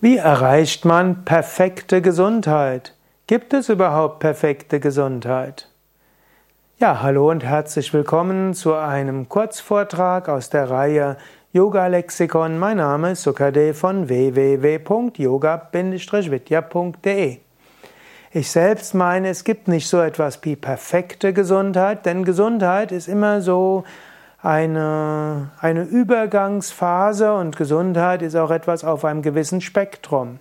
Wie erreicht man perfekte Gesundheit? Gibt es überhaupt perfekte Gesundheit? Ja, hallo und herzlich willkommen zu einem Kurzvortrag aus der Reihe Yoga Lexikon. Mein Name ist Sukade von www.yoga-vidya.de. Ich selbst meine, es gibt nicht so etwas wie perfekte Gesundheit, denn Gesundheit ist immer so eine, eine Übergangsphase und Gesundheit ist auch etwas auf einem gewissen Spektrum.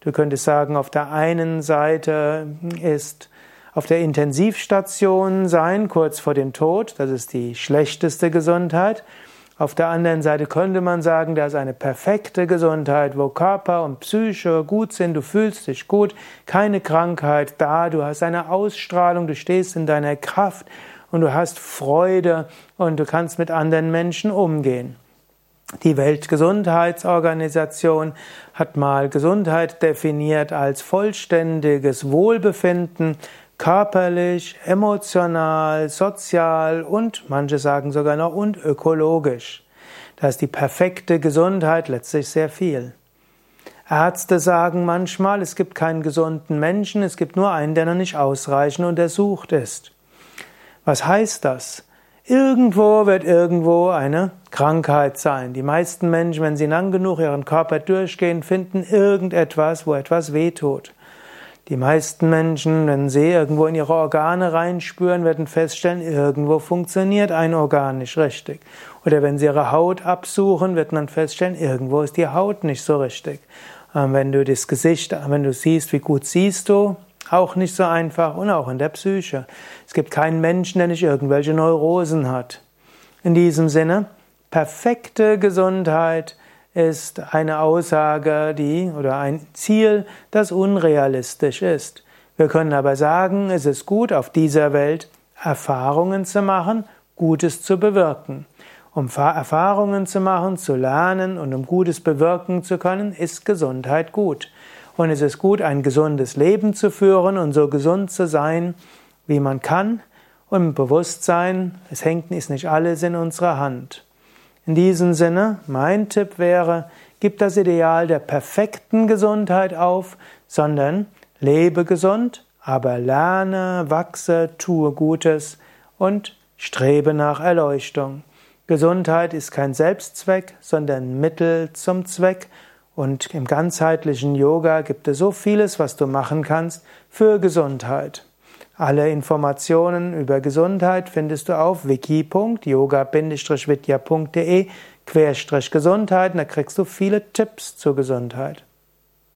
Du könntest sagen, auf der einen Seite ist auf der Intensivstation sein, kurz vor dem Tod, das ist die schlechteste Gesundheit. Auf der anderen Seite könnte man sagen, da ist eine perfekte Gesundheit, wo Körper und Psyche gut sind, du fühlst dich gut, keine Krankheit da, du hast eine Ausstrahlung, du stehst in deiner Kraft und du hast Freude und du kannst mit anderen Menschen umgehen. Die Weltgesundheitsorganisation hat mal Gesundheit definiert als vollständiges Wohlbefinden, körperlich, emotional, sozial und manche sagen sogar noch und ökologisch. Da ist die perfekte Gesundheit letztlich sehr viel. Ärzte sagen manchmal, es gibt keinen gesunden Menschen, es gibt nur einen, der noch nicht ausreichend untersucht ist. Was heißt das? Irgendwo wird irgendwo eine Krankheit sein. Die meisten Menschen, wenn sie lang genug ihren Körper durchgehen, finden irgendetwas, wo etwas wehtut. Die meisten Menschen, wenn sie irgendwo in ihre Organe reinspüren, werden feststellen, irgendwo funktioniert ein Organ nicht richtig. Oder wenn sie ihre Haut absuchen, wird man feststellen, irgendwo ist die Haut nicht so richtig. Ähm, wenn du das Gesicht, wenn du siehst, wie gut siehst du, auch nicht so einfach und auch in der Psyche. Es gibt keinen Menschen, der nicht irgendwelche Neurosen hat. In diesem Sinne, perfekte Gesundheit ist eine Aussage, die oder ein Ziel, das unrealistisch ist. Wir können aber sagen, es ist gut, auf dieser Welt Erfahrungen zu machen, Gutes zu bewirken. Um Erfahrungen zu machen, zu lernen und um Gutes bewirken zu können, ist Gesundheit gut. Und es ist gut, ein gesundes Leben zu führen und so gesund zu sein, wie man kann. Und im Bewusstsein, es hängt ist nicht alles in unserer Hand. In diesem Sinne, mein Tipp wäre, gib das Ideal der perfekten Gesundheit auf, sondern lebe gesund, aber lerne, wachse, tue Gutes und strebe nach Erleuchtung. Gesundheit ist kein Selbstzweck, sondern Mittel zum Zweck und im ganzheitlichen Yoga gibt es so vieles, was du machen kannst für Gesundheit. Alle Informationen über Gesundheit findest du auf wiki.yoga-vidya.de Querstrich Gesundheit, da kriegst du viele Tipps zur Gesundheit.